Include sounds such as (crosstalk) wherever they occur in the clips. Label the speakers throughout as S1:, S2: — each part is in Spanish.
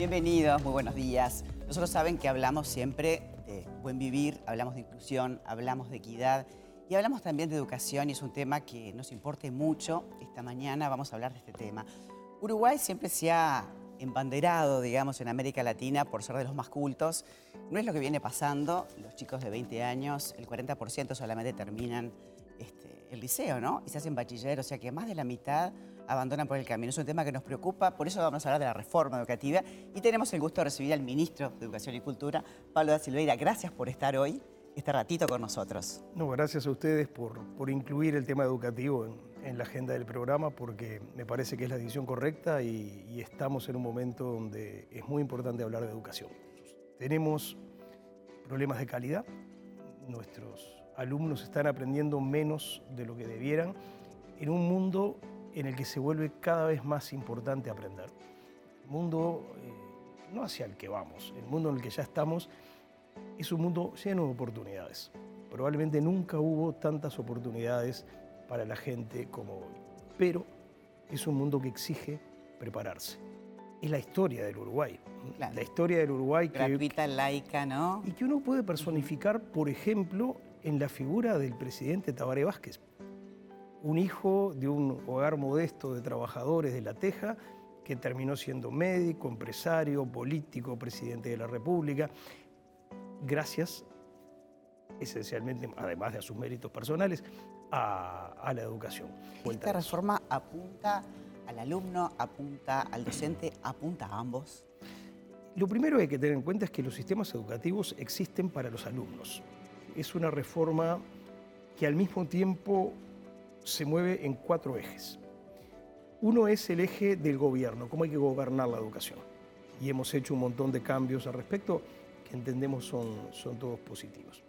S1: Bienvenidos, muy buenos días. Nosotros saben que hablamos siempre de buen vivir, hablamos de inclusión, hablamos de equidad y hablamos también de educación y es un tema que nos importa mucho. Esta mañana vamos a hablar de este tema. Uruguay siempre se ha embanderado, digamos, en América Latina por ser de los más cultos. No es lo que viene pasando. Los chicos de 20 años, el 40% solamente terminan el liceo, ¿no? Y se hacen bachiller, o sea que más de la mitad abandonan por el camino. Es un tema que nos preocupa, por eso vamos a hablar de la reforma educativa y tenemos el gusto de recibir al ministro de Educación y Cultura, Pablo da Silveira. Gracias por estar hoy, este ratito con nosotros.
S2: No, gracias a ustedes por, por incluir el tema educativo en, la agenda del programa porque me parece que es la decisión correcta y estamos en un momento donde es muy importante hablar de educación. Tenemos problemas de calidad, nuestros alumnos están aprendiendo menos de lo que debieran en un mundo en el que se vuelve cada vez más importante aprender. El mundo, eh, no hacia el que vamos, el mundo en el que ya estamos, es un mundo lleno de oportunidades. Probablemente nunca hubo tantas oportunidades para la gente como hoy, pero es un mundo que exige prepararse. Es la historia del Uruguay.
S1: Claro.
S2: La historia del Uruguay que,
S1: Gratuita, laica, ¿no?
S2: y que uno puede personificar, por ejemplo, en la figura del presidente Tabaré Vázquez, un hijo de un hogar modesto de trabajadores de La Teja, que terminó siendo médico, empresario, político, presidente de la República, gracias esencialmente, además de a sus méritos personales, a, a la educación.
S1: Esta reforma apunta al alumno, apunta al docente, apunta a ambos.
S2: Lo primero que hay que tener en cuenta es que los sistemas educativos existen para los alumnos. Es una reforma que al mismo tiempo se mueve en cuatro ejes. Uno es el eje del gobierno, cómo hay que gobernar la educación. Y hemos hecho un montón de cambios al respecto que entendemos son, son todos positivos.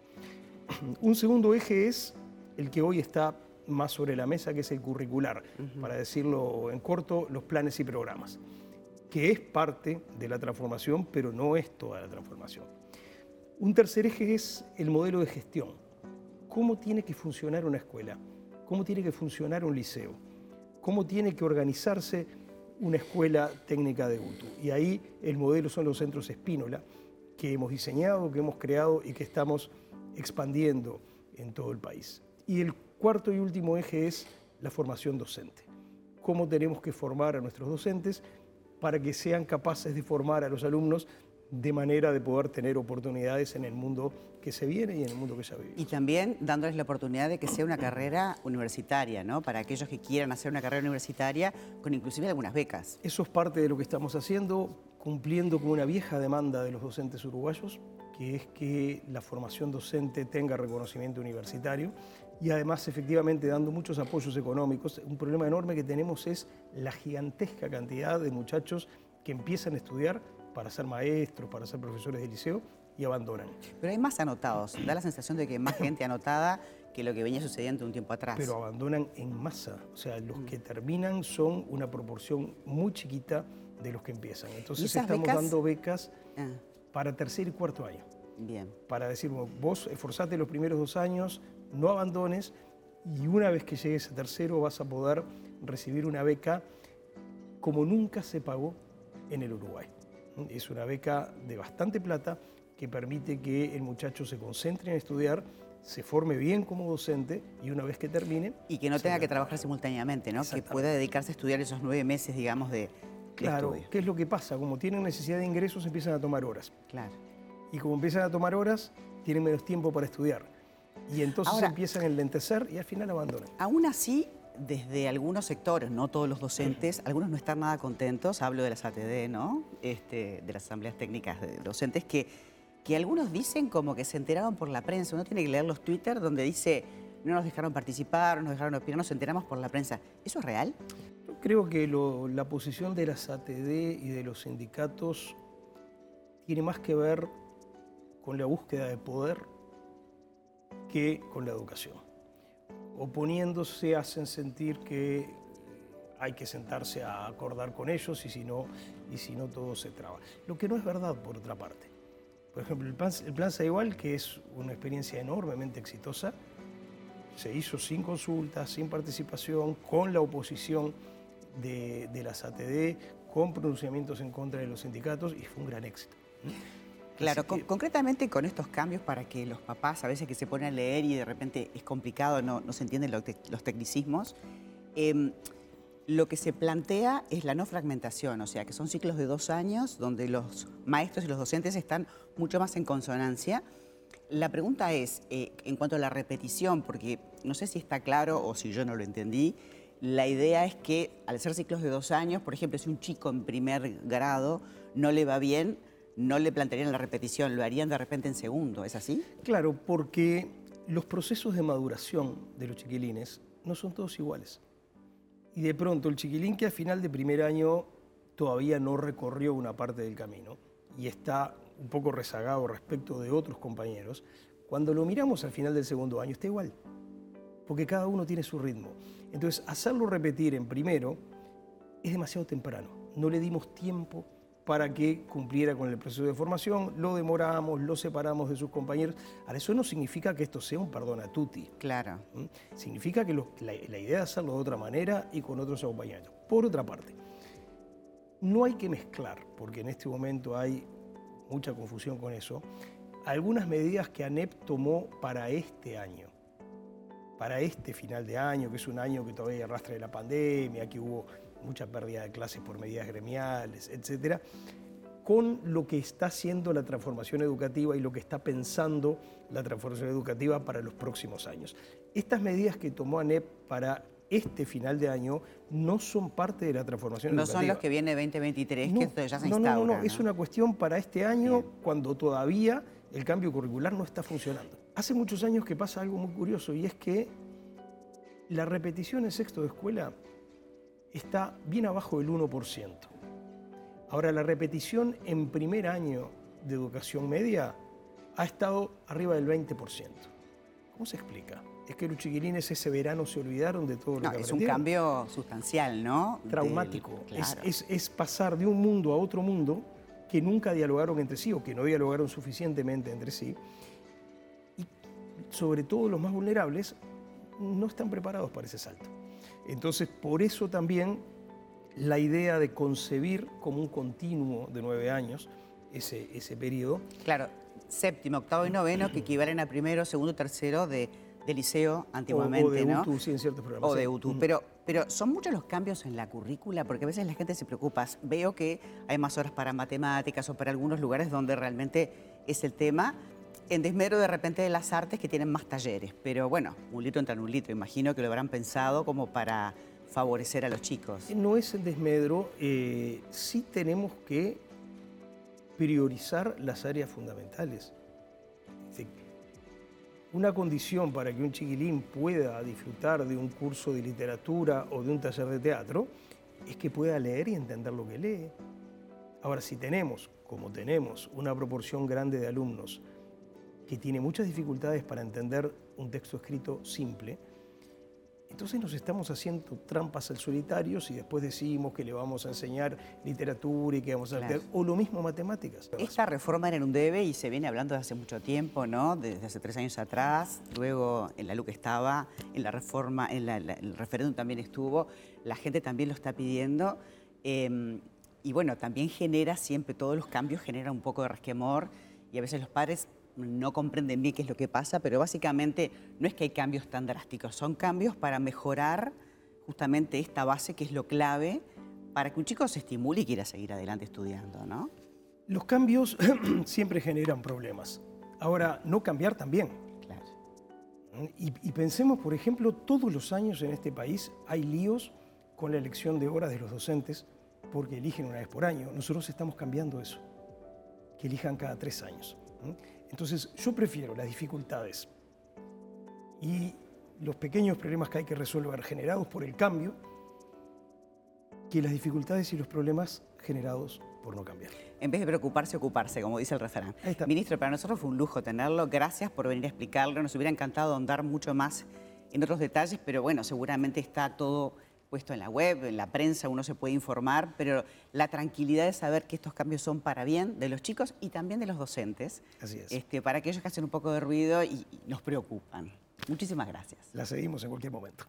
S2: (clears throat) Un segundo eje es el que hoy está más sobre la mesa, que es el curricular, uh -huh. para decirlo en corto, los planes y programas, que es parte de la transformación, pero no es toda la transformación. Un tercer eje es el modelo de gestión. ¿Cómo tiene que funcionar una escuela? cómo tiene que funcionar un liceo, cómo tiene que organizarse una escuela técnica de UTU. Y ahí el modelo son los centros Espínola, que hemos diseñado, que hemos creado y que estamos expandiendo en todo el país. Y el cuarto y último eje es la formación docente. Cómo tenemos que formar a nuestros docentes para que sean capaces de formar a los alumnos de manera de poder tener oportunidades en el mundo que se viene y en el mundo que ya vivimos.
S1: Y también dándoles la oportunidad de que sea una carrera universitaria, ¿no? Para aquellos que quieran hacer una carrera universitaria con inclusive algunas becas.
S2: Eso es parte de lo que estamos haciendo, cumpliendo con una vieja demanda de los docentes uruguayos, que es que la formación docente tenga reconocimiento universitario y además efectivamente dando muchos apoyos económicos. Un problema enorme que tenemos es la gigantesca cantidad de muchachos que empiezan a estudiar para ser maestros, para ser profesores de liceo y abandonan.
S1: Pero hay más anotados. Da la sensación de que hay más gente anotada que lo que venía sucediendo un tiempo atrás.
S2: Pero abandonan en masa. O sea, los que terminan son una proporción muy chiquita de los que empiezan. Entonces estamos becas? dando becas ah. para tercer y cuarto año.
S1: Bien.
S2: Para decir, vos esforzate los primeros dos años, no abandones y una vez que llegues a tercero vas a poder recibir una beca como nunca se pagó en el Uruguay. Es una beca de bastante plata que permite que el muchacho se concentre en estudiar, se forme bien como docente y una vez que termine...
S1: Y que no tenga que trabajar simultáneamente, ¿no? Que pueda dedicarse a estudiar esos nueve meses, digamos, de, de
S2: Claro,
S1: estudio.
S2: ¿qué es lo que pasa? Como tienen necesidad de ingresos, empiezan a tomar horas.
S1: Claro.
S2: Y como empiezan a tomar horas, tienen menos tiempo para estudiar. Y entonces
S1: Ahora,
S2: empiezan a enlentecer y al final abandonan.
S1: Aún así, desde algunos sectores, no todos los docentes, algunos no están nada contentos, hablo de las ATD, ¿no? Este, de las asambleas técnicas de docentes, que, que algunos dicen como que se enteraron por la prensa. Uno tiene que leer los Twitter donde dice no nos dejaron participar, no nos dejaron opinar, nos enteramos por la prensa. ¿Eso es real?
S2: Yo creo que lo- la posición de las ATD y de los sindicatos tiene más que ver con la búsqueda de poder que con la educación. Oponiéndose hacen sentir que hay que sentarse a acordar con ellos y si no, y si no todo se traba. Lo que no es verdad, por otra parte. Por ejemplo, el plan, el plan Igual, que es una experiencia enormemente exitosa, se hizo sin consultas, sin participación, con la oposición de, de las ATD, con pronunciamientos en contra de los sindicatos y fue un gran éxito.
S1: Claro, concretamente con estos cambios para que los papás a veces que se ponen a leer y de repente es complicado, no, no se entienden los tecnicismos, em, lo que se plantea es la no fragmentación, o sea, que son ciclos de dos años donde los maestros y los docentes están mucho más en consonancia. La pregunta es, eh, en cuanto a la repetición, porque no sé si está claro o si yo no lo entendí, la idea es que al ser ciclos de dos años, por ejemplo, si un chico en primer grado no le va bien, no le plantearían la repetición, lo harían de repente en segundo, ¿es así?
S2: Claro, porque los procesos de maduración de los chiquilines no son todos iguales. Y de pronto el chiquilín que al final de primer año todavía no recorrió una parte del camino y está un poco rezagado respecto de otros compañeros, cuando lo miramos al final del segundo año está igual porque cada uno tiene su ritmo. Entonces, hacerlo repetir en primero es demasiado temprano. No le dimos tiempo para que cumpliera con el proceso de formación, lo demoramos, lo separamos de sus compañeros. Ahora, eso no significa que esto sea un perdón a tutti.
S1: Claro.
S2: ¿Mm? Significa que la, la, idea es hacerlo de otra manera y con otros acompañamientos. Por otra parte, no hay que mezclar, porque en este momento hay mucha confusión con eso, algunas medidas que ANEP tomó para este año para este final de año, que es un año que todavía arrastra de la pandemia, que hubo mucha pérdida de clases por medidas gremiales, etcétera, con lo que está haciendo la transformación educativa y lo que está pensando la transformación educativa para los próximos años. Estas medidas que tomó ANEP para este final de año no son parte de la transformación educativa.
S1: No son los que viene 2023, que esto ya se
S2: no, instaura. No, no, no, es una cuestión para este año cuando todavía el cambio curricular no está funcionando. Hace muchos años que pasa algo muy curioso y es que la repetición en sexto de escuela está bien abajo del 1%. Ahora, la repetición en primer año de educación media ha estado arriba del 20%. ¿Cómo se explica? Es que los chiquilines ese verano se olvidaron de todo lo no,
S1: Es un cambio sustancial, ¿no?
S2: Traumático. es pasar de un mundo a otro mundo que nunca dialogaron entre sí o que no dialogaron suficientemente entre sí sobre todo los más vulnerables, no están preparados para ese salto. Entonces, por eso también la idea de concebir como un continuo de nueve años ese, ese periodo.
S1: Claro, séptimo, octavo y noveno, que equivalen a primero, segundo, tercero de, liceo antiguamente,
S2: o, de
S1: ¿no?
S2: UTU, sí, en ciertos programas.
S1: O de UTU. Pero, pero son muchos los cambios en la currícula, porque a veces la gente se preocupa. Veo que hay más horas para matemáticas o para algunos lugares donde realmente es el tema en desmedro de repente de las artes que tienen más talleres, pero bueno, un litro entra en un litro, imagino que lo habrán pensado como para favorecer a los chicos.
S2: No es desmedro, eh, sí tenemos que priorizar las áreas fundamentales. Una condición para que un chiquilín pueda disfrutar de un curso de literatura o de un taller de teatro es que pueda leer y entender lo que lee. Ahora, si tenemos, como tenemos, una proporción grande de alumnos que tiene muchas dificultades para entender un texto escrito simple, entonces nos estamos haciendo trampas al solitario si después decimos que le vamos a enseñar literatura y que vamos a hacer, o lo mismo matemáticas.
S1: Esta reforma era en un debe y se viene hablando desde hace mucho tiempo, ¿no? Desde hace tres años atrás, luego en la LUC estaba, en la reforma, en el referéndum también estuvo, la gente también lo está pidiendo. Em, y bueno, también genera siempre, todos los cambios generan un poco de resquemor y a veces los padres no comprenden bien qué es lo que pasa, pero básicamente no es que hay cambios tan drásticos, son cambios para mejorar justamente esta base que es lo clave para que un chico se estimule y quiera seguir adelante estudiando, ¿no?
S2: Los cambios (clears throat) siempre generan problemas. Ahora, no cambiar también.
S1: Claro.
S2: Y, y, pensemos, por ejemplo, todos los años en este país hay líos con la elección de horas de los docentes porque eligen una vez por año. Nosotros estamos cambiando eso, que elijan cada tres años. Entonces, yo prefiero las dificultades y los pequeños problemas que hay que resolver generados por el cambio que las dificultades y los problemas generados por no cambiar.
S1: En vez de preocuparse, ocuparse, como dice el refrán. Ministro, para nosotros fue un lujo tenerlo. Gracias por venir a explicarlo. Nos hubiera encantado ahondar mucho más en otros detalles, pero bueno, seguramente está todo puesto en la web, en la prensa, uno se puede informar, pero la tranquilidad de saber que estos cambios son para bien de los chicos y también de los docentes.
S2: Así es.
S1: Este, para aquellos que hacen un poco de ruido y, nos preocupan. Muchísimas gracias.
S2: La seguimos en cualquier momento.